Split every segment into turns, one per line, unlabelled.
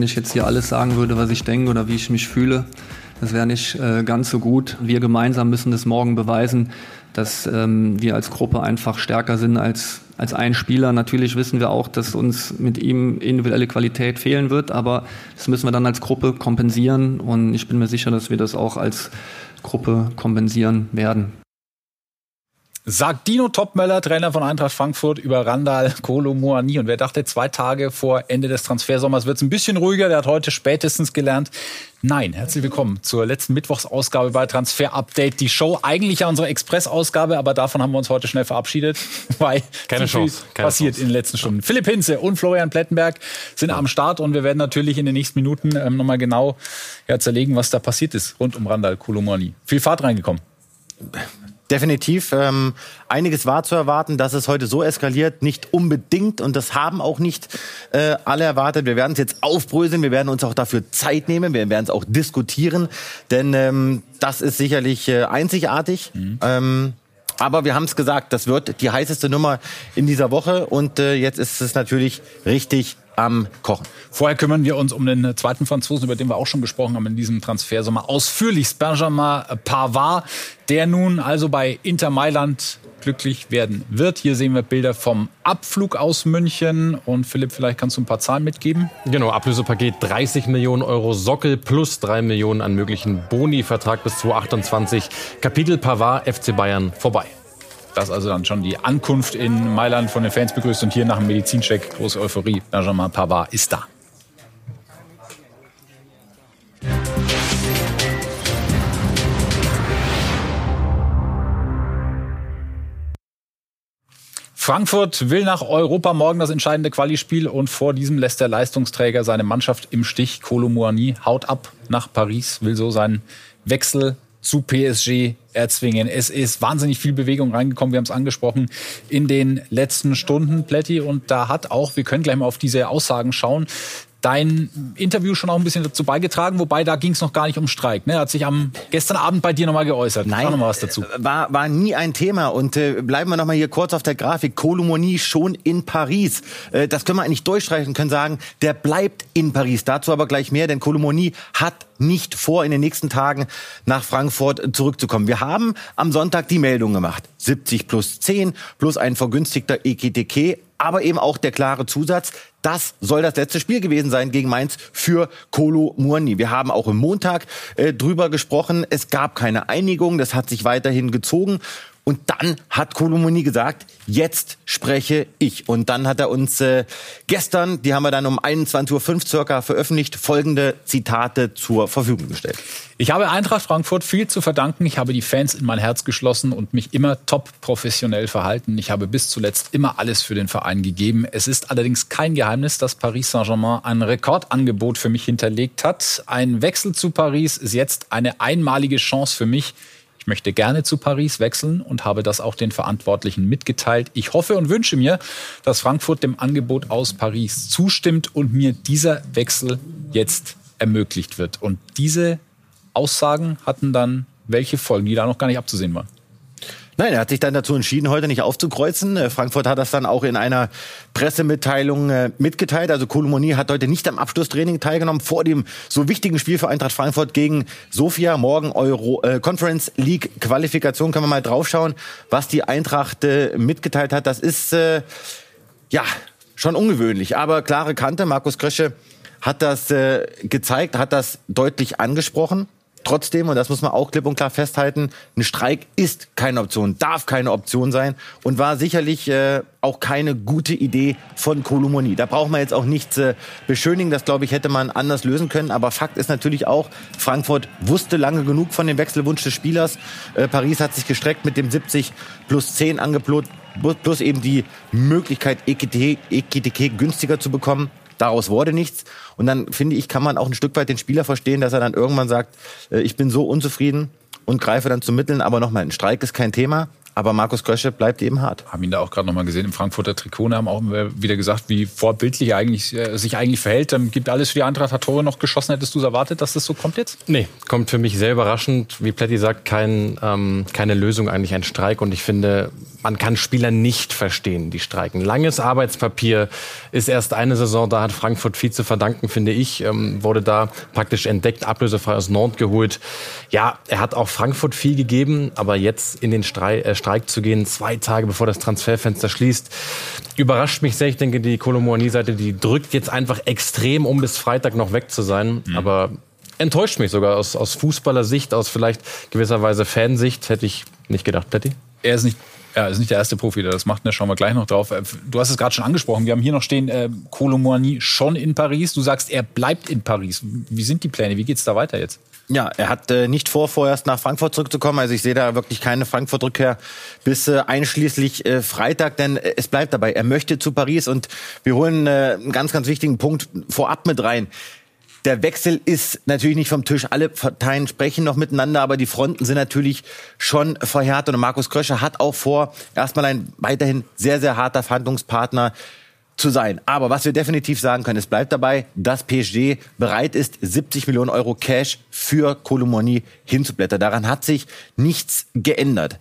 wenn ich jetzt hier alles sagen würde, was ich denke oder wie ich mich fühle. Das wäre nicht äh, ganz so gut. Wir gemeinsam müssen das morgen beweisen, dass ähm, wir als Gruppe einfach stärker sind als, als ein Spieler. Natürlich wissen wir auch, dass uns mit ihm individuelle Qualität fehlen wird, aber das müssen wir dann als Gruppe kompensieren und ich bin mir sicher, dass wir das auch als Gruppe kompensieren werden.
Sagt Dino Topmöller, Trainer von Eintracht Frankfurt, über Randall Kolo Moani. Und wer dachte, zwei Tage vor Ende des Transfersommers wird es ein bisschen ruhiger, der hat heute spätestens gelernt. Nein, herzlich willkommen zur letzten Mittwochsausgabe bei Transfer Update. Die Show, eigentlich ja unsere Express-Ausgabe, aber davon haben wir uns heute schnell verabschiedet, weil
keine Chance,
keine passiert Chance. in den letzten Stunden. Philipp Hinze und Florian Plettenberg sind ja. am Start und wir werden natürlich in den nächsten Minuten ähm, nochmal genau ja, zerlegen, was da passiert ist rund um Randall Kolo Moani. Viel Fahrt reingekommen.
Definitiv. Ähm, einiges war zu erwarten, dass es heute so eskaliert, nicht unbedingt und das haben auch nicht äh, alle erwartet. Wir werden es jetzt aufbröseln, wir werden uns auch dafür Zeit nehmen, wir werden es auch diskutieren, denn ähm, das ist sicherlich äh, einzigartig. Mhm. Ähm, aber wir haben es gesagt, das wird die heißeste Nummer in dieser Woche und äh, jetzt ist es natürlich richtig am Kochen.
Vorher kümmern wir uns um den zweiten Franzosen, über den wir auch schon gesprochen haben in diesem Transfersommer. Ausführlichst Benjamin Pavard, der nun also bei Inter Mailand glücklich werden wird. Hier sehen wir Bilder vom Abflug aus München. Und Philipp, vielleicht kannst du ein paar Zahlen mitgeben?
Genau, Ablösepaket 30 Millionen Euro Sockel plus 3 Millionen an möglichen Boni-Vertrag bis 2028. Kapitel Pavard, FC Bayern vorbei.
Das also dann schon die Ankunft in Mailand von den Fans begrüßt und hier nach dem Medizincheck große Euphorie. Benjamin Pavard ist da. Frankfurt will nach Europa morgen das entscheidende Quali-Spiel und vor diesem lässt der Leistungsträger seine Mannschaft im Stich. Kolo Muani haut ab nach Paris, will so seinen Wechsel zu PSG erzwingen. Es ist wahnsinnig viel Bewegung reingekommen, wir haben es angesprochen, in den letzten Stunden, Plätti. Und da hat auch, wir können gleich mal auf diese Aussagen schauen, dein Interview schon auch ein bisschen dazu beigetragen, wobei da ging es noch gar nicht um Streik. Ne? Er hat sich am gestern Abend bei dir nochmal geäußert.
Nein, noch mal was dazu. Äh, war, war nie ein Thema. Und äh, bleiben wir nochmal hier kurz auf der Grafik. Kolomoni schon in Paris. Äh, das können wir eigentlich durchstreichen, können sagen, der bleibt in Paris. Dazu aber gleich mehr, denn Kolomoni hat nicht vor, in den nächsten Tagen nach Frankfurt zurückzukommen. Wir haben am Sonntag die Meldung gemacht. 70 plus 10 plus ein vergünstigter EKTK aber eben auch der klare Zusatz, das soll das letzte Spiel gewesen sein gegen Mainz für Kolo Muani. Wir haben auch im Montag äh, drüber gesprochen. Es gab keine Einigung. Das hat sich weiterhin gezogen. Und dann hat Kolomoni gesagt, jetzt spreche ich. Und dann hat er uns äh, gestern, die haben wir dann um 21.05 Uhr circa veröffentlicht, folgende Zitate zur Verfügung gestellt.
Ich habe Eintracht Frankfurt viel zu verdanken. Ich habe die Fans in mein Herz geschlossen und mich immer top professionell verhalten. Ich habe bis zuletzt immer alles für den Verein gegeben. Es ist allerdings kein Geheimnis, dass Paris Saint-Germain ein Rekordangebot für mich hinterlegt hat. Ein Wechsel zu Paris ist jetzt eine einmalige Chance für mich, ich möchte gerne zu Paris wechseln und habe das auch den Verantwortlichen mitgeteilt. Ich hoffe und wünsche mir, dass Frankfurt dem Angebot aus Paris zustimmt und mir dieser Wechsel jetzt ermöglicht wird. Und diese Aussagen hatten dann welche Folgen, die da noch gar nicht abzusehen waren.
Nein, er hat sich dann dazu entschieden, heute nicht aufzukreuzen. Äh, Frankfurt hat das dann auch in einer Pressemitteilung äh, mitgeteilt. Also Kolomoni hat heute nicht am Abschlusstraining teilgenommen vor dem so wichtigen Spiel für Eintracht Frankfurt gegen Sofia. Morgen Euro äh, Conference League Qualifikation. Können wir mal draufschauen, was die Eintracht äh, mitgeteilt hat. Das ist äh, ja schon ungewöhnlich, aber klare Kante. Markus Krösche hat das äh, gezeigt, hat das deutlich angesprochen. Trotzdem, und das muss man auch klipp und klar festhalten, ein Streik ist keine Option, darf keine Option sein und war sicherlich äh, auch keine gute Idee von Kolumoni. Da braucht man jetzt auch nichts äh, beschönigen, das glaube ich hätte man anders lösen können. Aber Fakt ist natürlich auch, Frankfurt wusste lange genug von dem Wechselwunsch des Spielers. Äh, Paris hat sich gestreckt mit dem 70 plus 10 Angebot plus eben die Möglichkeit, Ekitike günstiger zu bekommen. Daraus wurde nichts. Und dann finde ich, kann man auch ein Stück weit den Spieler verstehen, dass er dann irgendwann sagt, äh, ich bin so unzufrieden und greife dann zu Mitteln. Aber nochmal, ein Streik ist kein Thema. Aber Markus Krösche bleibt eben hart.
Haben ihn da auch gerade nochmal gesehen im Frankfurter Trikot. Haben auch wieder gesagt, wie vorbildlich er eigentlich, äh, sich eigentlich verhält. Dann gibt alles für die Eintracht, hat Tore noch geschossen. Hättest du es erwartet, dass das so kommt jetzt?
Nee, kommt für mich sehr überraschend. Wie Pletti sagt, kein, ähm, keine Lösung, eigentlich ein Streik. Und ich finde, man kann Spieler nicht verstehen, die streiken. Langes Arbeitspapier ist erst eine Saison, da hat Frankfurt viel zu verdanken, finde ich. Ähm, wurde da praktisch entdeckt, ablösefrei aus Nord geholt. Ja, er hat auch Frankfurt viel gegeben, aber jetzt in den Streik, äh, Streik zu gehen, zwei Tage bevor das Transferfenster schließt, überrascht mich sehr. Ich denke, die Kolomoani-Seite, die drückt jetzt einfach extrem, um bis Freitag noch weg zu sein. Mhm. Aber enttäuscht mich sogar aus, aus Fußballersicht, aus vielleicht gewisserweise Fansicht, hätte ich nicht gedacht, Patty.
Er ist nicht ja, ist nicht der erste Profi, der das macht. Da ne? schauen wir gleich noch drauf. Äh, du hast es gerade schon angesprochen. Wir haben hier noch stehen, äh, Colomboigny schon in Paris. Du sagst, er bleibt in Paris. Wie sind die Pläne? Wie geht es da weiter jetzt?
Ja, er hat äh, nicht vor, vorerst nach Frankfurt zurückzukommen. Also ich sehe da wirklich keine Frankfurt-Rückkehr bis äh, einschließlich äh, Freitag, denn äh, es bleibt dabei. Er möchte zu Paris und wir holen äh, einen ganz, ganz wichtigen Punkt vorab mit rein. Der Wechsel ist natürlich nicht vom Tisch. Alle Parteien sprechen noch miteinander, aber die Fronten sind natürlich schon verhärtet. Und Markus Kröscher hat auch vor, erstmal ein weiterhin sehr, sehr harter Verhandlungspartner zu sein. Aber was wir definitiv sagen können, es bleibt dabei, dass PSG bereit ist, 70 Millionen Euro Cash für Kolomoni hinzublättern. Daran hat sich nichts geändert.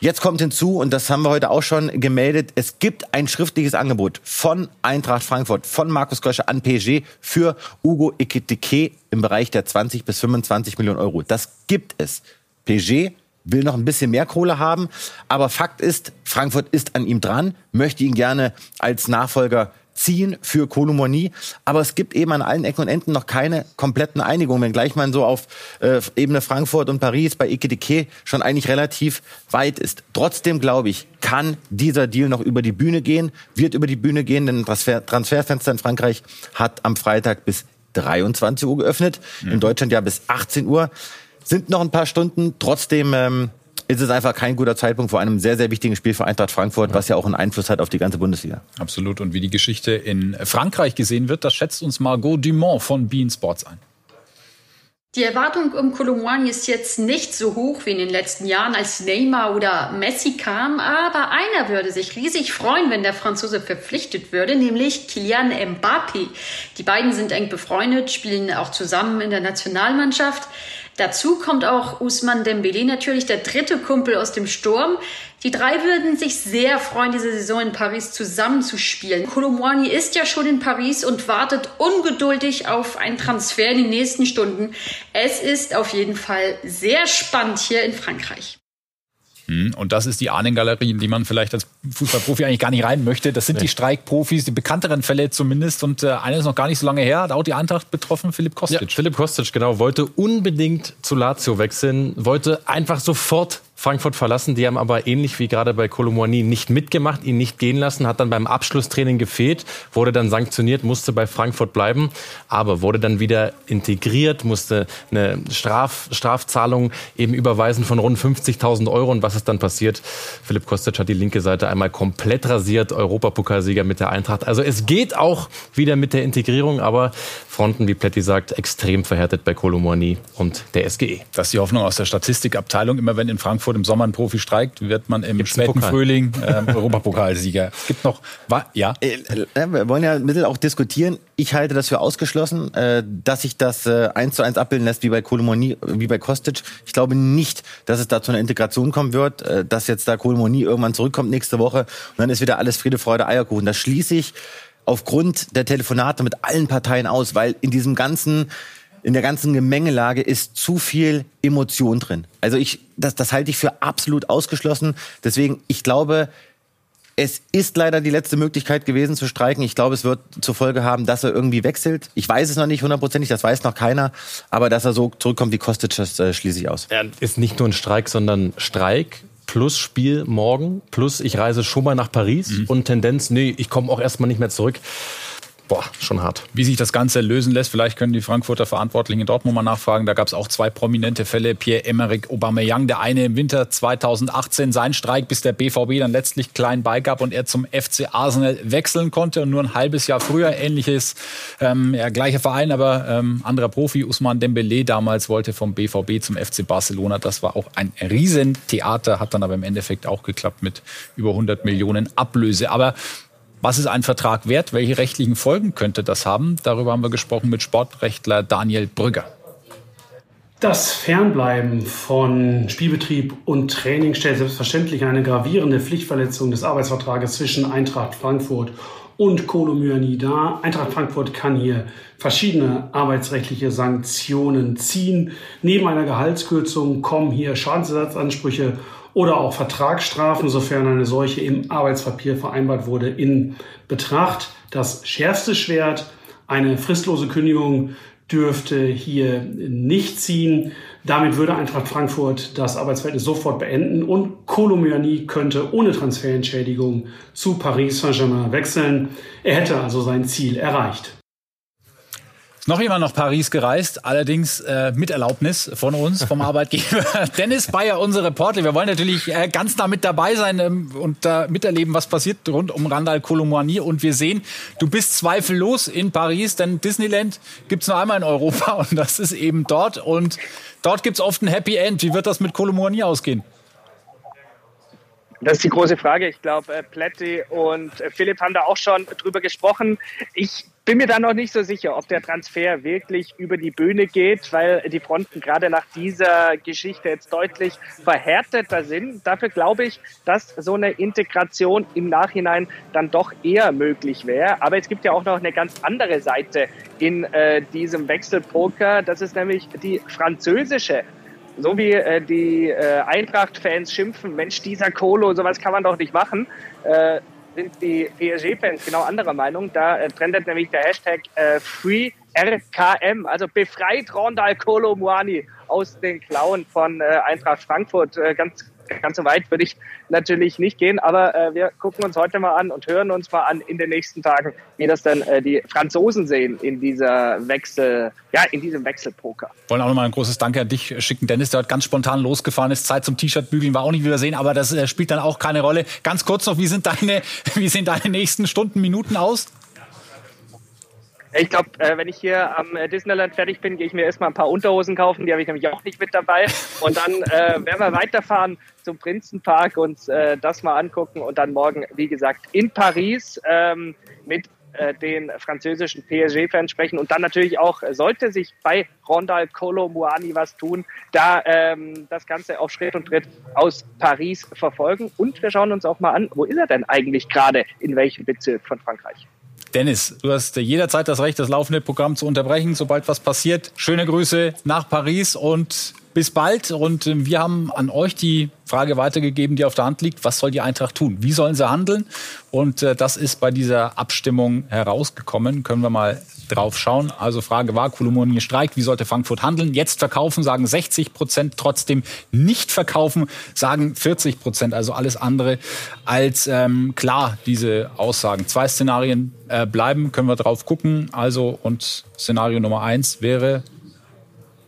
Jetzt kommt hinzu, und das haben wir heute auch schon gemeldet, es gibt ein schriftliches Angebot von Eintracht Frankfurt, von Markus Köscher an PSG für Hugo Ekitike im Bereich der 20 bis 25 Millionen Euro. Das gibt es. PSG will noch ein bisschen mehr Kohle haben, aber Fakt ist, Frankfurt ist an ihm dran, möchte ihn gerne als Nachfolger ziehen für Kolomoni. Aber es gibt eben an allen Ecken und Enden noch keine kompletten Einigungen, wenngleich man so auf äh, Ebene Frankfurt und Paris bei Ekedeke schon eigentlich relativ weit ist. Trotzdem glaube ich, kann dieser Deal noch über die Bühne gehen, wird über die Bühne gehen, denn das Transfer Transferfenster in Frankreich hat am Freitag bis 23 Uhr geöffnet, mhm. in Deutschland ja bis 18 Uhr. Sind noch ein paar Stunden, trotzdem ähm, ist es einfach kein guter Zeitpunkt vor einem sehr, sehr wichtigen Spiel für Eintracht Frankfurt, was ja auch einen Einfluss hat auf die ganze Bundesliga.
Absolut. Und wie die Geschichte in Frankreich gesehen wird, das schätzt uns Margot Dumont von Bean Sports ein.
Die Erwartung um Colomboigny ist jetzt nicht so hoch wie in den letzten Jahren, als Neymar oder Messi kam, aber einer würde sich riesig freuen, wenn der Franzose verpflichtet würde, nämlich Kylian Mbappé. Die beiden sind eng befreundet, spielen auch zusammen in der Nationalmannschaft. Dazu kommt auch Usman Dembele natürlich, der dritte Kumpel aus dem Sturm. Die drei würden sich sehr freuen, diese Saison in Paris zusammenzuspielen. Colomboigny ist ja schon in Paris und wartet ungeduldig auf einen Transfer in den nächsten Stunden. Es ist auf jeden Fall sehr spannend hier in Frankreich.
Hm, und das ist die Ahnengalerie, in die man vielleicht als Fußballprofi eigentlich gar nicht rein möchte. Das sind nee. die Streikprofis, die bekannteren Fälle zumindest. Und äh, einer ist noch gar nicht so lange her, hat auch die Eintracht betroffen, Philipp Kostic. Ja,
Philipp Kostic, genau, wollte unbedingt zu Lazio wechseln, wollte einfach sofort Frankfurt verlassen. Die haben aber ähnlich wie gerade bei Colomboigny nicht mitgemacht, ihn nicht gehen lassen, hat dann beim Abschlusstraining gefehlt, wurde dann sanktioniert, musste bei Frankfurt bleiben, aber wurde dann wieder integriert, musste eine Straf, Strafzahlung eben überweisen von rund 50.000 Euro. Und was ist dann passiert? Philipp Kostic hat die linke Seite einmal komplett rasiert, Europapokalsieger mit der Eintracht. Also es geht auch wieder mit der Integrierung, aber Fronten, wie Pletti sagt, extrem verhärtet bei Colomboigny und der SGE.
Das ist die Hoffnung aus der Statistikabteilung. Immer wenn in Frankfurt Frankfurt im Sommer ein Profi streikt, wird man im Gibt's späten Frühling äh, Europapokalsieger. Es gibt noch, ja.
Äh, äh, wir wollen ja ein bisschen auch diskutieren. Ich halte das für ausgeschlossen, äh, dass sich das eins zu eins abbilden lässt wie bei Kolomoni, wie bei Kostic. Ich glaube nicht, dass es da zu einer Integration kommen wird, dass jetzt da Kolomoni irgendwann zurückkommt nächste Woche und dann ist wieder alles Friede, Freude, Eierkuchen. Das schließe ich aufgrund der Telefonate mit allen Parteien aus, weil in diesem ganzen in der ganzen Gemengelage ist zu viel Emotion drin. Also ich, das, das halte ich für absolut ausgeschlossen. Deswegen, ich glaube, es ist leider die letzte Möglichkeit gewesen zu streiken. Ich glaube, es wird zur Folge haben, dass er irgendwie wechselt. Ich weiß es noch nicht hundertprozentig, das weiß noch keiner. Aber dass er so zurückkommt wie Kostic, das äh, schließe ich aus.
Er ist nicht nur ein Streik, sondern Streik plus Spiel morgen plus ich reise schon mal nach Paris mhm. und Tendenz, nee, ich komme auch erstmal nicht mehr zurück Boah, schon hart.
Wie sich das Ganze lösen lässt, vielleicht können die Frankfurter Verantwortlichen in Dortmund mal nachfragen. Da gab es auch zwei prominente Fälle. Pierre-Emerick Aubameyang, der eine im Winter 2018 sein Streik, bis der BVB dann letztlich klein beigab und er zum FC Arsenal wechseln konnte und nur ein halbes Jahr früher ähnliches, ähm, ja, gleicher Verein, aber ähm, anderer Profi, Usman Dembele damals wollte vom BVB zum FC Barcelona. Das war auch ein Riesentheater, hat dann aber im Endeffekt auch geklappt mit über 100 Millionen Ablöse. Aber was ist ein Vertrag wert? Welche rechtlichen Folgen könnte das haben? Darüber haben wir gesprochen mit Sportrechtler Daniel Brügger.
Das Fernbleiben von Spielbetrieb und Training stellt selbstverständlich eine gravierende Pflichtverletzung des Arbeitsvertrages zwischen Eintracht Frankfurt und Kolomyani dar. Eintracht Frankfurt kann hier verschiedene arbeitsrechtliche Sanktionen ziehen. Neben einer Gehaltskürzung kommen hier Schadensersatzansprüche oder auch Vertragsstrafen, sofern eine solche im Arbeitspapier vereinbart wurde, in Betracht. Das schärfste Schwert, eine fristlose Kündigung, dürfte hier nicht ziehen. Damit würde Eintracht Frankfurt das Arbeitsverhältnis sofort beenden und Kolomyani könnte ohne Transferentschädigung zu Paris Saint-Germain wechseln. Er hätte also sein Ziel erreicht.
Noch jemand nach Paris gereist, allerdings äh, mit Erlaubnis von uns, vom Arbeitgeber. Dennis Bayer, unser Reporter. Wir wollen natürlich äh, ganz nah mit dabei sein ähm, und da äh, miterleben, was passiert rund um Randall Colomboigny. Und wir sehen, du bist zweifellos in Paris, denn Disneyland gibt's nur einmal in Europa und das ist eben dort. Und dort gibt's oft ein Happy End. Wie wird das mit Colomboigny ausgehen?
Das ist die große Frage. Ich glaube, äh, Pletti und äh, Philipp haben da auch schon drüber gesprochen. Ich bin mir da noch nicht so sicher, ob der Transfer wirklich über die Bühne geht, weil die Fronten gerade nach dieser Geschichte jetzt deutlich verhärteter sind. Dafür glaube ich, dass so eine Integration im Nachhinein dann doch eher möglich wäre. Aber es gibt ja auch noch eine ganz andere Seite in äh, diesem Wechselpoker. Das ist nämlich die französische so wie äh, die äh, Eintracht-Fans schimpfen, Mensch, dieser Kolo, sowas kann man doch nicht machen. Äh, sind die PSG-Fans genau anderer Meinung. Da äh, trendet nämlich der Hashtag äh, FreeRKM, also befreit Rondal Kolo Muani aus den Klauen von äh, Eintracht Frankfurt. Äh, ganz ganz so weit würde ich natürlich nicht gehen, aber äh, wir gucken uns heute mal an und hören uns mal an in den nächsten Tagen, wie das dann äh, die Franzosen sehen in dieser Wechsel, ja, in diesem Wechselpoker.
Wollen auch nochmal ein großes Danke an dich schicken, Dennis, der hat ganz spontan losgefahren ist. Zeit zum T-Shirt bügeln war auch nicht wieder sehen, aber das äh, spielt dann auch keine Rolle. Ganz kurz noch, wie sind deine, wie sehen deine nächsten Stunden, Minuten aus?
Ich glaube, äh, wenn ich hier am Disneyland fertig bin, gehe ich mir erstmal ein paar Unterhosen kaufen. Die habe ich nämlich auch nicht mit dabei. Und dann äh, werden wir weiterfahren zum Prinzenpark und äh, das mal angucken. Und dann morgen, wie gesagt, in Paris ähm, mit äh, den französischen PSG-Fans sprechen. Und dann natürlich auch, sollte sich bei Rondal Colo Muani was tun, da ähm, das Ganze auf Schritt und Tritt aus Paris verfolgen. Und wir schauen uns auch mal an, wo ist er denn eigentlich gerade, in welchem Bezirk von Frankreich?
Dennis, du hast jederzeit das Recht, das laufende Programm zu unterbrechen, sobald was passiert. Schöne Grüße nach Paris und bis bald. Und äh, wir haben an euch die Frage weitergegeben, die auf der Hand liegt. Was soll die Eintracht tun? Wie sollen sie handeln? Und äh, das ist bei dieser Abstimmung herausgekommen. Können wir mal drauf schauen. Also Frage war, Kolomoni streikt, wie sollte Frankfurt handeln? Jetzt verkaufen, sagen 60 Prozent, trotzdem nicht verkaufen, sagen 40 Prozent. Also alles andere als ähm, klar, diese Aussagen. Zwei Szenarien äh, bleiben, können wir drauf gucken. Also und Szenario Nummer eins wäre,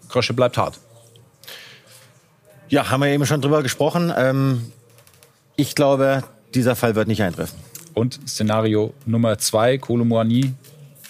Krösche bleibt hart.
Ja, haben wir eben schon drüber gesprochen. Ähm, ich glaube, dieser Fall wird nicht eintreffen.
Und Szenario Nummer zwei, Kolomoani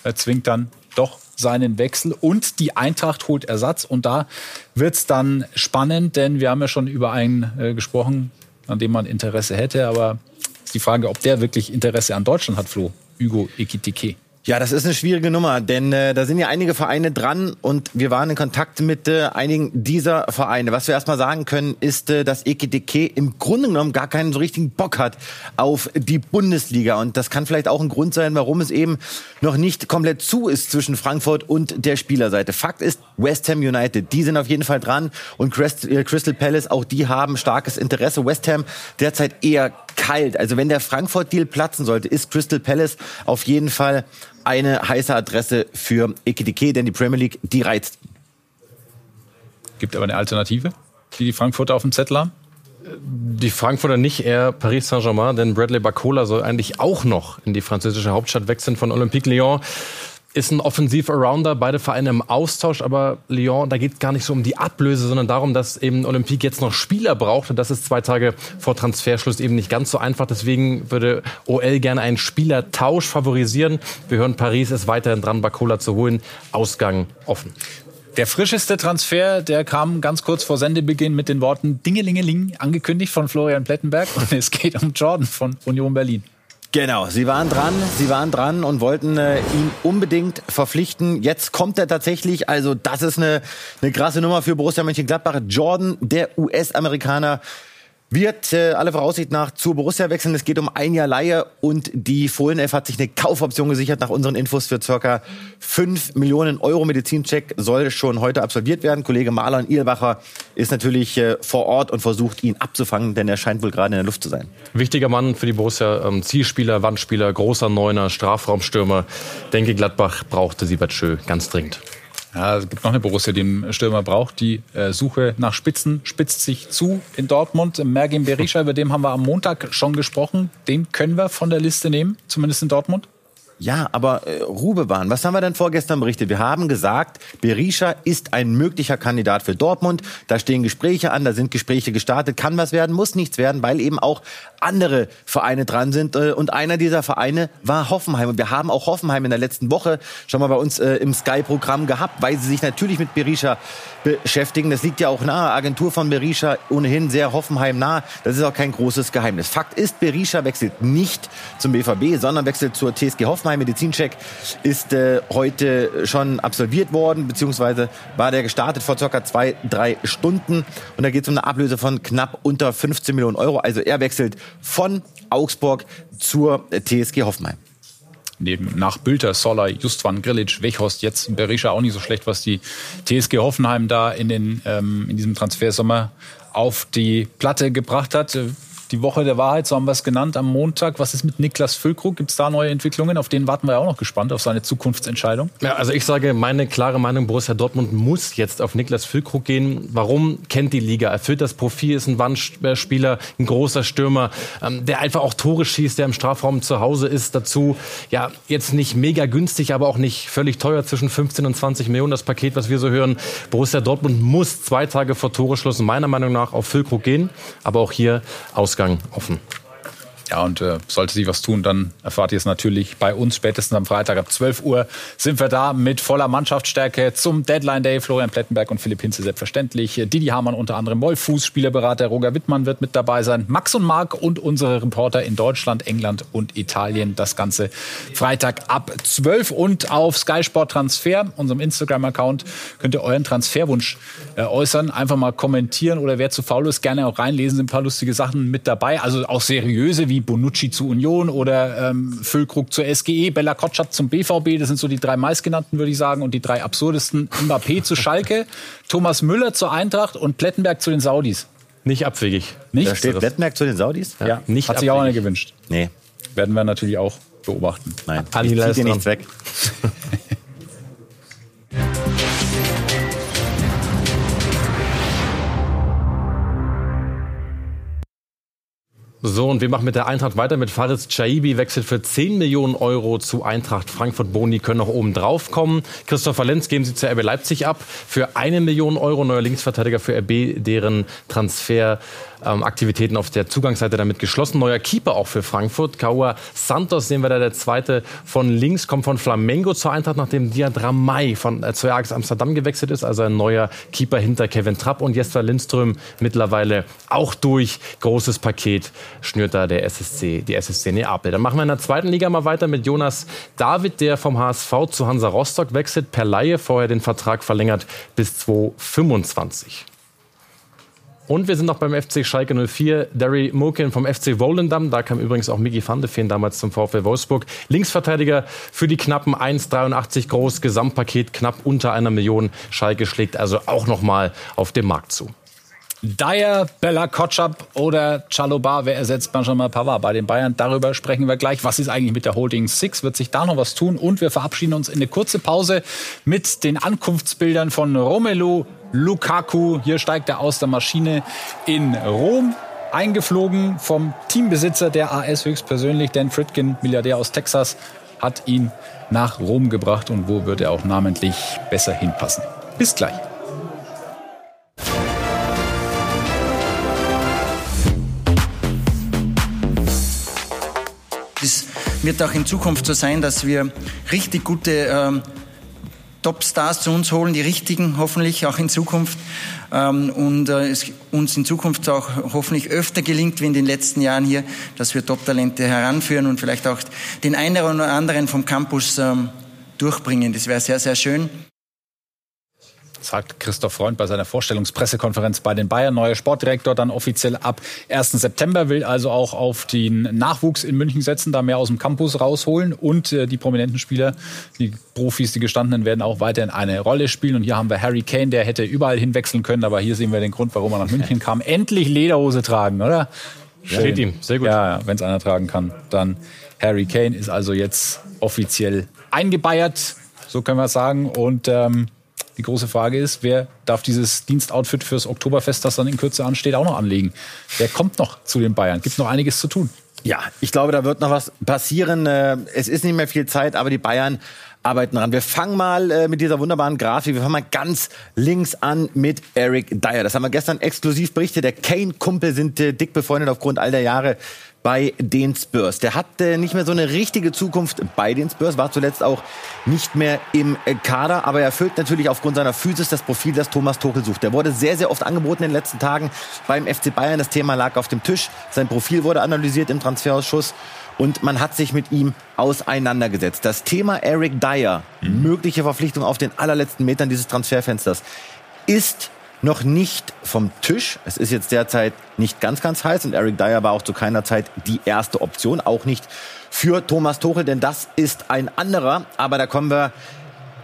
erzwingt dann doch seinen Wechsel und die Eintracht holt Ersatz. Und da wird's dann spannend, denn wir haben ja schon über einen äh, gesprochen, an dem man Interesse hätte. Aber ist die Frage, ob der wirklich Interesse an Deutschland hat, Flo. Hugo Ekitike.
Ja, das ist eine schwierige Nummer, denn äh, da sind ja einige Vereine dran und wir waren in Kontakt mit äh, einigen dieser Vereine. Was wir erstmal sagen können, ist, äh, dass EKTK im Grunde genommen gar keinen so richtigen Bock hat auf die Bundesliga. Und das kann vielleicht auch ein Grund sein, warum es eben noch nicht komplett zu ist zwischen Frankfurt und der Spielerseite. Fakt ist, West Ham United, die sind auf jeden Fall dran und äh, Crystal Palace, auch die haben starkes Interesse. West Ham derzeit eher kalt. Also wenn der Frankfurt-Deal platzen sollte, ist Crystal Palace auf jeden Fall eine heiße Adresse für Ekitike, denn die Premier League, die reizt.
Gibt aber eine Alternative, die die Frankfurter auf dem Zettel haben?
Die Frankfurter nicht, eher Paris Saint-Germain, denn Bradley Bacola soll eigentlich auch noch in die französische Hauptstadt wechseln von Olympique Lyon ist ein Offensiv-Arounder, beide Vereine im Austausch, aber Lyon, da geht es gar nicht so um die Ablöse, sondern darum, dass eben Olympique jetzt noch Spieler braucht und das ist zwei Tage vor Transferschluss eben nicht ganz so einfach. Deswegen würde OL gerne einen Spielertausch favorisieren. Wir hören, Paris ist weiterhin dran, Bacola zu holen. Ausgang offen.
Der frischeste Transfer, der kam ganz kurz vor Sendebeginn mit den Worten Dingelingeling angekündigt von Florian Plettenberg und es geht um Jordan von Union Berlin.
Genau, sie waren dran, sie waren dran und wollten äh, ihn unbedingt verpflichten. Jetzt kommt er tatsächlich, also das ist eine, eine krasse Nummer für Borussia Mönchengladbach. Jordan, der US-Amerikaner, wird äh, alle Voraussicht nach zu Borussia wechseln. Es geht um ein Jahr Leihe und die Fohlenelf hat sich eine Kaufoption gesichert nach unseren Infos für circa 5 Millionen Euro. Medizincheck soll schon heute absolviert werden. Kollege Marlon Ihlbacher ist natürlich äh, vor Ort und versucht ihn abzufangen, denn er scheint wohl gerade in der Luft zu sein.
Wichtiger Mann für die Borussia, ähm, Zielspieler, Wandspieler, großer Neuner, Strafraumstürmer. Denke Gladbach brauchte Siebert Schö ganz dringend.
Ja, es gibt noch eine Borussia, die einen Stürmer braucht. Die äh, Suche nach Spitzen spitzt sich zu in Dortmund. Mergin Berisha, über den haben wir am Montag schon gesprochen. Den können wir von der Liste nehmen, zumindest in Dortmund.
Ja, aber äh, Rubeban, was haben wir denn vorgestern berichtet? Wir haben gesagt, Berisha ist ein möglicher Kandidat für Dortmund. Da stehen Gespräche an, da sind Gespräche gestartet. Kann was werden, muss nichts werden, weil eben auch andere Vereine dran sind. Äh, und einer dieser Vereine war Hoffenheim. Und wir haben auch Hoffenheim in der letzten Woche schon mal bei uns äh, im Sky-Programm gehabt, weil sie sich natürlich mit Berisha beschäftigen. Das liegt ja auch nahe. Agentur von Berisha ohnehin sehr Hoffenheim nah. Das ist auch kein großes Geheimnis. Fakt ist, Berisha wechselt nicht zum BVB, sondern wechselt zur TSG Hoffenheim. Medizincheck ist äh, heute schon absolviert worden, beziehungsweise war der gestartet vor circa zwei, drei Stunden. Und da geht es um eine Ablöse von knapp unter 15 Millionen Euro. Also er wechselt von Augsburg zur TSG Hoffenheim
neben nach Bülter, Soller, Justwan, Grilic, Wechhorst, jetzt Berisha auch nicht so schlecht, was die TSG Hoffenheim da in, den, ähm, in diesem Transfersommer auf die Platte gebracht hat die Woche der Wahrheit, so haben wir es genannt, am Montag. Was ist mit Niklas Füllkrug? Gibt es da neue Entwicklungen? Auf den warten wir auch noch gespannt, auf seine Zukunftsentscheidung.
Ja, also ich sage, meine klare Meinung, Borussia Dortmund muss jetzt auf Niklas Füllkrug gehen. Warum? Kennt die Liga, erfüllt das Profil, ist ein Wandspieler, ein großer Stürmer, ähm, der einfach auch Tore schießt, der im Strafraum zu Hause ist. Dazu, ja, jetzt nicht mega günstig, aber auch nicht völlig teuer, zwischen 15 und 20 Millionen das Paket, was wir so hören. Borussia Dortmund muss zwei Tage vor Toreschluss meiner Meinung nach auf Füllkrug gehen, aber auch hier Ausgang Ausgang offen.
Ja, und äh, sollte sie was tun, dann erfahrt ihr es natürlich bei uns. Spätestens am Freitag ab 12 Uhr sind wir da mit voller Mannschaftsstärke zum Deadline Day. Florian Plettenberg und Philipp Hinze selbstverständlich. Didi Hamann unter anderem, Wolf Fuß, Spielerberater Roger Wittmann wird mit dabei sein. Max und Marc und unsere Reporter in Deutschland, England und Italien. Das Ganze Freitag ab 12 und auf Sky Sport Transfer, unserem Instagram-Account, könnt ihr euren Transferwunsch äh, äußern. Einfach mal kommentieren oder wer zu faul ist, gerne auch reinlesen. Sind ein paar lustige Sachen mit dabei. Also auch seriöse wie Bonucci zu Union oder ähm, Füllkrug zur SGE, Bella Kotschat zum BVB. Das sind so die drei meistgenannten, würde ich sagen. Und die drei absurdesten. Mbappé zu Schalke, Thomas Müller zur Eintracht und Plettenberg zu den Saudis.
Nicht abwegig.
Nicht? Da steht Plettenberg zu den Saudis?
Ja, ja nicht hat sich auch einer gewünscht.
Nee.
Werden wir natürlich auch beobachten.
Nein, ich zieh dir nichts weg.
So, und wir machen mit der Eintracht weiter mit Faris Chaibi, wechselt für 10 Millionen Euro zu Eintracht Frankfurt. Boni können noch oben drauf kommen. Christopher Lenz geben sie zu RB Leipzig ab für eine Million Euro. Neuer Linksverteidiger für RB, deren Transfer ähm, Aktivitäten auf der Zugangsseite damit geschlossen. Neuer Keeper auch für Frankfurt. Kaua Santos sehen wir da, der zweite von links, kommt von Flamengo zur Eintracht, nachdem Diadramai von äh, zu Ajax Amsterdam gewechselt ist. Also ein neuer Keeper hinter Kevin Trapp und Jesper Lindström mittlerweile auch durch. Großes Paket schnürt da der SSC, die SSC Neapel. Dann machen wir in der zweiten Liga mal weiter mit Jonas David, der vom HSV zu Hansa Rostock wechselt, per Laie vorher den Vertrag verlängert bis 2025. Und wir sind noch beim FC Schalke 04. Derry Mokin vom FC Volendam. Da kam übrigens auch Miki van de Feen damals zum VfL Wolfsburg. Linksverteidiger für die knappen 1,83 groß. Gesamtpaket knapp unter einer Million. Schalke schlägt also auch noch mal auf dem Markt zu.
Dyer, Bella Kotschap oder Chalobar, wer ersetzt Benjamin Pavard bei den Bayern? Darüber sprechen wir gleich. Was ist eigentlich mit der Holding Six? Wird sich da noch was tun? Und wir verabschieden uns in eine kurze Pause mit den Ankunftsbildern von Romelu Lukaku. Hier steigt er aus der Maschine in Rom eingeflogen vom Teambesitzer der AS höchstpersönlich, Dan Fritkin, Milliardär aus Texas, hat ihn nach Rom gebracht und wo wird er auch namentlich besser hinpassen. Bis gleich.
Wird auch in Zukunft so sein, dass wir richtig gute ähm, Top-Stars zu uns holen, die richtigen hoffentlich auch in Zukunft. Ähm, und äh, es uns in Zukunft auch hoffentlich öfter gelingt wie in den letzten Jahren hier, dass wir Top-Talente heranführen und vielleicht auch den einen oder anderen vom Campus ähm, durchbringen. Das wäre sehr, sehr schön
sagt Christoph Freund bei seiner Vorstellungspressekonferenz bei den Bayern. Neuer Sportdirektor dann offiziell ab 1. September, will also auch auf den Nachwuchs in München setzen, da mehr aus dem Campus rausholen. Und äh, die prominenten Spieler, die Profis, die gestandenen, werden auch weiterhin eine Rolle spielen. Und hier haben wir Harry Kane, der hätte überall hinwechseln können, aber hier sehen wir den Grund, warum er nach München kam. Endlich Lederhose tragen, oder?
Steht ihm, sehr gut.
Ja, ja wenn es einer tragen kann, dann Harry Kane ist also jetzt offiziell eingebeiert, so können wir es sagen. Und ähm, die große Frage ist, wer darf dieses Dienstoutfit fürs Oktoberfest, das dann in Kürze ansteht, auch noch anlegen? Wer kommt noch zu den Bayern? Gibt noch einiges zu tun?
Ja, ich glaube, da wird noch was passieren. Äh, es ist nicht mehr viel Zeit, aber die Bayern arbeiten dran. Wir fangen mal äh, mit dieser wunderbaren Grafik. Wir fangen mal ganz links an mit Eric Dyer. Das haben wir gestern exklusiv berichtet. Der Kane-Kumpel sind äh, dick befreundet aufgrund all der Jahre bei den Spurs. Der hatte nicht mehr so eine richtige Zukunft bei den Spurs, war zuletzt auch nicht mehr im Kader, aber er erfüllt natürlich aufgrund seiner Physis das Profil, das Thomas Tuchel sucht. Der wurde sehr, sehr oft angeboten in den letzten Tagen beim FC Bayern. Das Thema lag auf dem Tisch. Sein Profil wurde analysiert im Transferausschuss und man hat sich mit ihm auseinandergesetzt. Das Thema Eric Dyer, mhm. mögliche Verpflichtung auf den allerletzten Metern dieses Transferfensters, ist noch nicht vom Tisch. Es ist jetzt derzeit nicht ganz, ganz heiß und Eric Dyer war auch zu keiner Zeit die erste Option, auch nicht für Thomas Tuchel, denn das ist ein anderer. Aber da kommen wir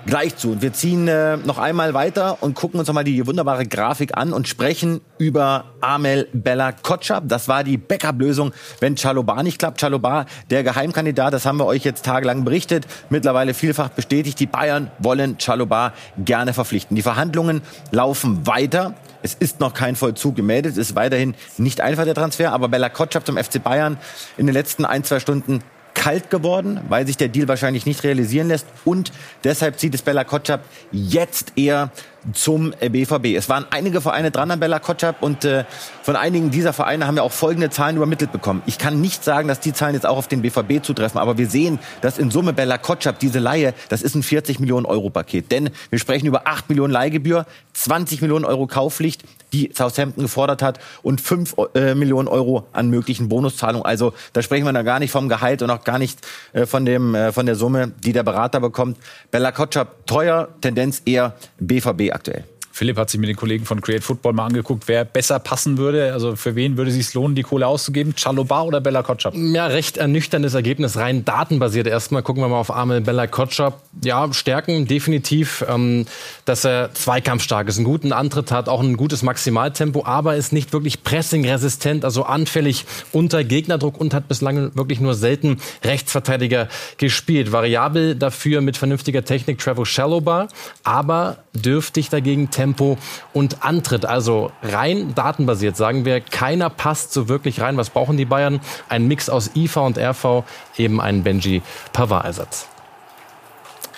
gleich zu. Und wir ziehen äh, noch einmal weiter und gucken uns nochmal die wunderbare Grafik an und sprechen über Amel Bella Kotschap. Das war die Backup-Lösung, wenn Chalobar nicht klappt. Chalobar, der Geheimkandidat, das haben wir euch jetzt tagelang berichtet, mittlerweile vielfach bestätigt. Die Bayern wollen Chalobar gerne verpflichten. Die Verhandlungen laufen weiter. Es ist noch kein Vollzug gemeldet. Es ist weiterhin nicht einfach der Transfer, aber Bella Kotschap zum FC Bayern in den letzten ein, zwei Stunden kalt geworden, weil sich der Deal wahrscheinlich nicht realisieren lässt. Und deshalb zieht es Bella Kotschap jetzt eher zum BVB. Es waren einige Vereine dran an Bella Kotschap und äh, von einigen dieser Vereine haben wir auch folgende Zahlen übermittelt bekommen. Ich kann nicht sagen, dass die Zahlen jetzt auch auf den BVB zutreffen, aber wir sehen, dass in Summe Bella Kotschap, diese Laie, das ist ein 40 Millionen Euro Paket. Denn wir sprechen über 8 Millionen Leihgebühr, 20 Millionen Euro Kaufpflicht, die Southampton gefordert hat und 5 äh, Millionen Euro an möglichen Bonuszahlungen. Also da sprechen wir da gar nicht vom Gehalt und auch gar nicht äh, von, dem, äh, von der Summe, die der Berater bekommt. Bella Kotschap teuer, Tendenz eher BVB aktuell.
Philipp hat sich mit den Kollegen von Create Football mal angeguckt, wer besser passen würde. Also für wen würde es sich lohnen, die Kohle auszugeben? Chaloba oder Bella Kotschap?
Ja, recht ernüchterndes Ergebnis, rein datenbasiert. Erstmal gucken wir mal auf Arme Bella Kotschap. Ja, Stärken definitiv, ähm, dass er zweikampfstark ist, einen guten Antritt hat, auch ein gutes Maximaltempo, aber ist nicht wirklich pressingresistent, also anfällig unter Gegnerdruck und hat bislang wirklich nur selten Rechtsverteidiger gespielt. Variabel dafür mit vernünftiger Technik Trevor Shallowbar, aber dürftig dagegen Tempo und Antritt. Also rein datenbasiert sagen wir, keiner passt so wirklich rein. Was brauchen die Bayern? Ein Mix aus IV und RV, eben ein Benji Pavard-Ersatz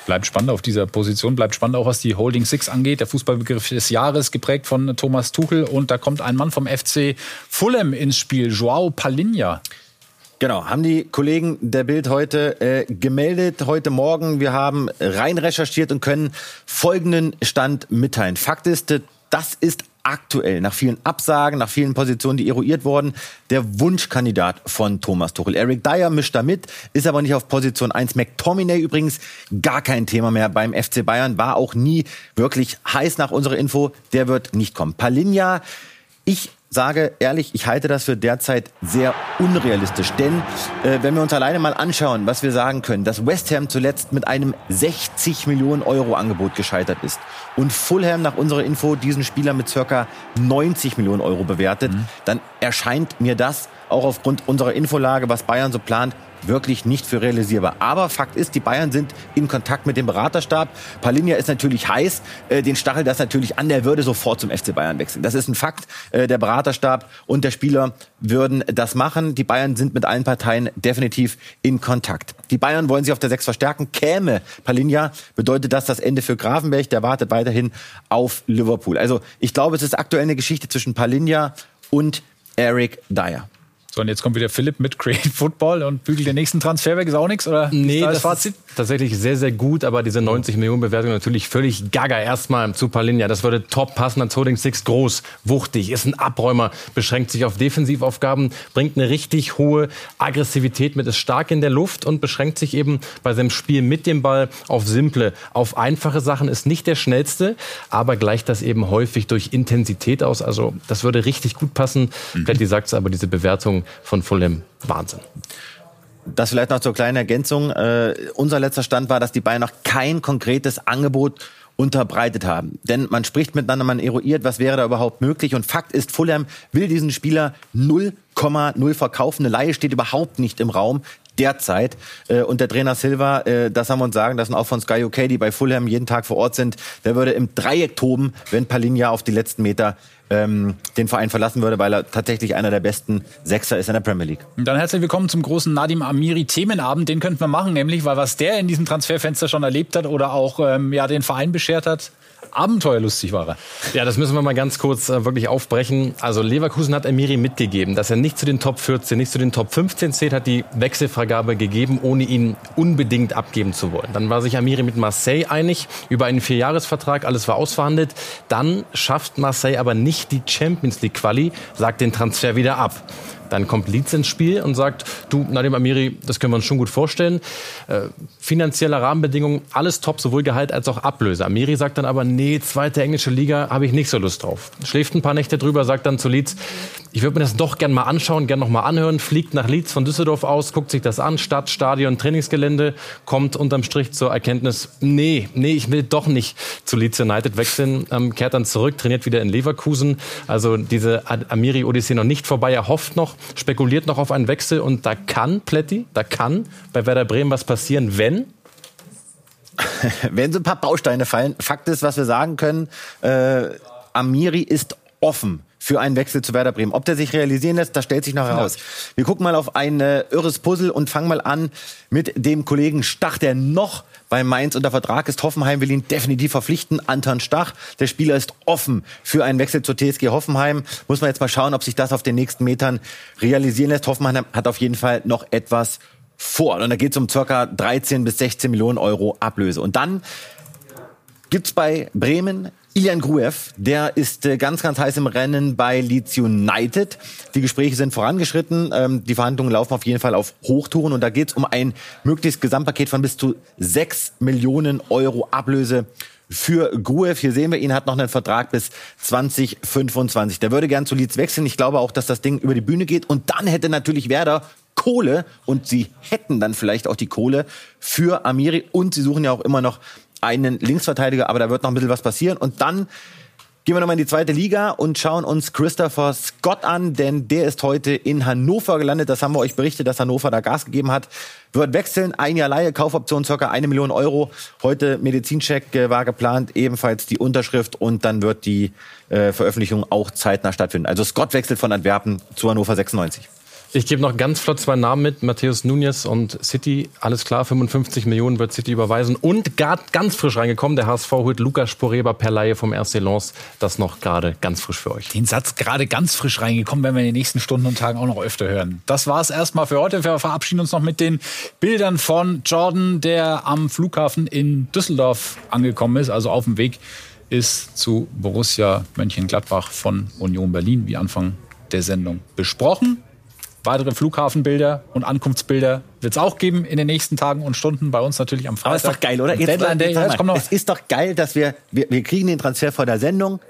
bleibt spannend auf dieser Position, bleibt spannend auch, was die Holding Six angeht. Der Fußballbegriff des Jahres, geprägt von Thomas Tuchel. Und da kommt ein Mann vom FC Fulham ins Spiel, Joao Palinha.
Genau, haben die Kollegen der Bild heute äh, gemeldet, heute Morgen. Wir haben rein recherchiert und können folgenden Stand mitteilen. Fakt ist, das ist aktuell nach vielen Absagen, nach vielen Positionen, die eruiert wurden, der Wunschkandidat von Thomas Tuchel. Eric Dyer mischt da mit, ist aber nicht auf Position 1. McTominay übrigens gar kein Thema mehr beim FC Bayern, war auch nie wirklich heiß nach unserer Info. Der wird nicht kommen. Palinja, ich sage ehrlich, ich halte das für derzeit sehr unrealistisch. Denn äh, wenn wir uns alleine mal anschauen, was wir sagen können, dass West Ham zuletzt mit einem 60 Millionen Euro Angebot gescheitert ist und Fulham nach unserer Info diesen Spieler mit circa 90 Millionen Euro bewertet, mhm. dann erscheint mir das auch aufgrund unserer Infolage, was Bayern so plant, wirklich nicht für realisierbar. Aber Fakt ist, die Bayern sind in Kontakt mit dem Beraterstab. Palinja ist natürlich heiß. Äh, den Stachel das natürlich an, der würde sofort zum FC Bayern wechseln. Das ist ein Fakt. Äh, der Beraterstab und der Spieler würden das machen. Die Bayern sind mit allen Parteien definitiv in Kontakt. Die Bayern wollen sich auf der Sechs verstärken. Käme Palinja, bedeutet das das Ende für Grafenberg. Der wartet weiterhin auf Liverpool. Also ich glaube, es ist aktuell eine Geschichte zwischen Palinja und Eric Dyer.
So, und jetzt kommt wieder Philipp mit Create Football und bügelt den nächsten Transfer weg. Ist auch nichts? Oder
nee, das, das Fazit? Ist tatsächlich sehr, sehr gut, aber diese 90 Millionen Bewertung natürlich völlig gaga. Erstmal zu Palinja. Das würde top passen als Holding Six. Groß, wuchtig, ist ein Abräumer, beschränkt sich auf Defensivaufgaben, bringt eine richtig hohe Aggressivität mit, ist stark in der Luft und beschränkt sich eben bei seinem Spiel mit dem Ball auf simple, auf einfache Sachen. Ist nicht der schnellste, aber gleicht das eben häufig durch Intensität aus. Also das würde richtig gut passen. Mhm. Betty sagt es aber, diese Bewertung von Fulham. Wahnsinn.
Das vielleicht noch zur kleinen Ergänzung. Äh, unser letzter Stand war, dass die Bayern noch kein konkretes Angebot unterbreitet haben. Denn man spricht miteinander, man eruiert, was wäre da überhaupt möglich. Und Fakt ist, Fulham will diesen Spieler 0,0 verkaufen. Eine Laie steht überhaupt nicht im Raum derzeit. Äh, und der Trainer Silva, äh, das haben wir uns sagen lassen, auch von Sky UK, die bei Fulham jeden Tag vor Ort sind, der würde im Dreieck toben, wenn Palinja auf die letzten Meter ähm, den Verein verlassen würde, weil er tatsächlich einer der besten Sechser ist in der Premier League.
Dann herzlich willkommen zum großen Nadim Amiri Themenabend. Den könnten wir machen, nämlich weil was der in diesem Transferfenster schon erlebt hat oder auch ähm, ja den Verein beschert hat, abenteuerlustig war er.
Ja, das müssen wir mal ganz kurz äh, wirklich aufbrechen. Also Leverkusen hat Emiri mitgegeben, dass er nicht zu den Top 14, nicht zu den Top 15 zählt, hat die Wechselvergabe gegeben, ohne ihn unbedingt abgeben zu wollen. Dann war sich Amiri mit Marseille einig über einen Vierjahresvertrag, alles war ausverhandelt. Dann schafft Marseille aber nicht die Champions League Quali, sagt den Transfer wieder ab. Dann kommt Leeds ins Spiel und sagt, du, Nadim Amiri, das können wir uns schon gut vorstellen. Äh, finanzielle Rahmenbedingungen, alles top, sowohl Gehalt als auch Ablöse. Amiri sagt dann aber, nee, zweite englische Liga habe ich nicht so Lust drauf. Schläft ein paar Nächte drüber, sagt dann zu Leeds, ich würde mir das doch gern mal anschauen, gern noch mal anhören, fliegt nach Leeds von Düsseldorf aus, guckt sich das an, Stadt, Stadion, Trainingsgelände, kommt unterm Strich zur Erkenntnis, nee, nee, ich will doch nicht zu Leeds United wechseln, ähm, kehrt dann zurück, trainiert wieder in Leverkusen. Also diese Amiri-Odyssee noch nicht vorbei, er hofft noch, spekuliert noch auf einen Wechsel und da kann Pletti, da kann bei Werder Bremen was passieren, wenn
wenn so ein paar Bausteine fallen. Fakt ist, was wir sagen können, äh, Amiri ist offen für einen Wechsel zu Werder Bremen. Ob der sich realisieren lässt, das stellt sich noch heraus. Ja. Wir gucken mal auf ein äh, irres Puzzle und fangen mal an mit dem Kollegen Stach, der noch bei Mainz unter Vertrag ist. Hoffenheim will ihn definitiv verpflichten. Anton Stach, der Spieler ist offen für einen Wechsel zur TSG Hoffenheim. Muss man jetzt mal schauen, ob sich das auf den nächsten Metern realisieren lässt. Hoffenheim hat auf jeden Fall noch etwas vor. Und da geht es um circa 13 bis 16 Millionen Euro Ablöse. Und dann gibt's bei Bremen Ilian Gruev, der ist äh, ganz, ganz heiß im Rennen bei Leeds United. Die Gespräche sind vorangeschritten. Ähm, die Verhandlungen laufen auf jeden Fall auf Hochtouren. Und da geht es um ein mögliches Gesamtpaket von bis zu 6 Millionen Euro Ablöse für Gruev. Hier sehen wir ihn, hat noch einen Vertrag bis 2025. Der würde gern zu Leeds wechseln. Ich glaube auch, dass das Ding über die Bühne geht. Und dann hätte natürlich Werder Kohle und sie hätten dann vielleicht auch die Kohle für Amiri und sie suchen ja auch immer noch einen Linksverteidiger, aber da wird noch ein bisschen was passieren. Und dann gehen wir nochmal in die zweite Liga und schauen uns Christopher Scott an, denn der ist heute in Hannover gelandet. Das haben wir euch berichtet, dass Hannover da Gas gegeben hat. Wird wechseln, ein Jahr Leihe, Kaufoption circa eine Million Euro. Heute Medizincheck äh, war geplant, ebenfalls die Unterschrift und dann wird die äh, Veröffentlichung auch zeitnah stattfinden. Also Scott wechselt von Antwerpen zu Hannover 96.
Ich gebe noch ganz flott zwei Namen mit. Matthäus Nunez und City. Alles klar, 55 Millionen wird City überweisen. Und ganz frisch reingekommen, der HSV holt Lukas Sporeba per Laie vom RC Lens. Das noch gerade ganz frisch für euch.
Den Satz gerade ganz frisch reingekommen, werden wir in den nächsten Stunden und Tagen auch noch öfter hören. Das war es erstmal für heute. Wir verabschieden uns noch mit den Bildern von Jordan, der am Flughafen in Düsseldorf angekommen ist, also auf dem Weg ist zu Borussia Mönchengladbach von Union Berlin, wie Anfang der Sendung besprochen. Weitere Flughafenbilder und Ankunftsbilder wird es auch geben in den nächsten Tagen und Stunden bei uns natürlich am Freitag. Aber
ist doch geil, oder? Jetzt, Deadline Day, jetzt noch. Es ist doch geil, dass wir, wir, wir kriegen den Transfer vor der Sendung.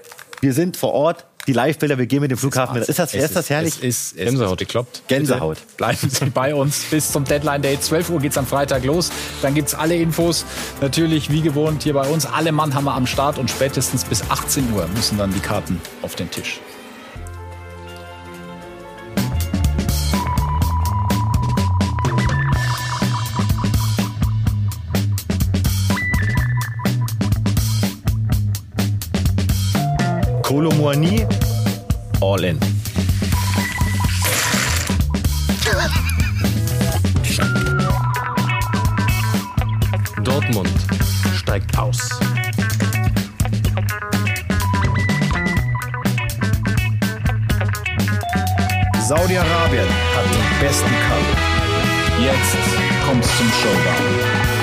Wir sind vor Ort, die Live-Bilder, wir gehen mit dem Flughafen mit. Ist das, ist, ist das herrlich?
Es ist, es Gänsehaut, gekloppt.
Gänsehaut.
Bitte bleiben Sie bei uns bis zum Deadline Day. 12 Uhr geht es am Freitag los. Dann gibt es alle Infos. Natürlich, wie gewohnt, hier bei uns. Alle Mann haben wir am Start und spätestens bis 18 Uhr müssen dann die Karten auf den Tisch.
Kolomuani, all in.
Dortmund steigt aus.
Saudi-Arabien hat den besten Kader.
Jetzt kommt's zum Showdown.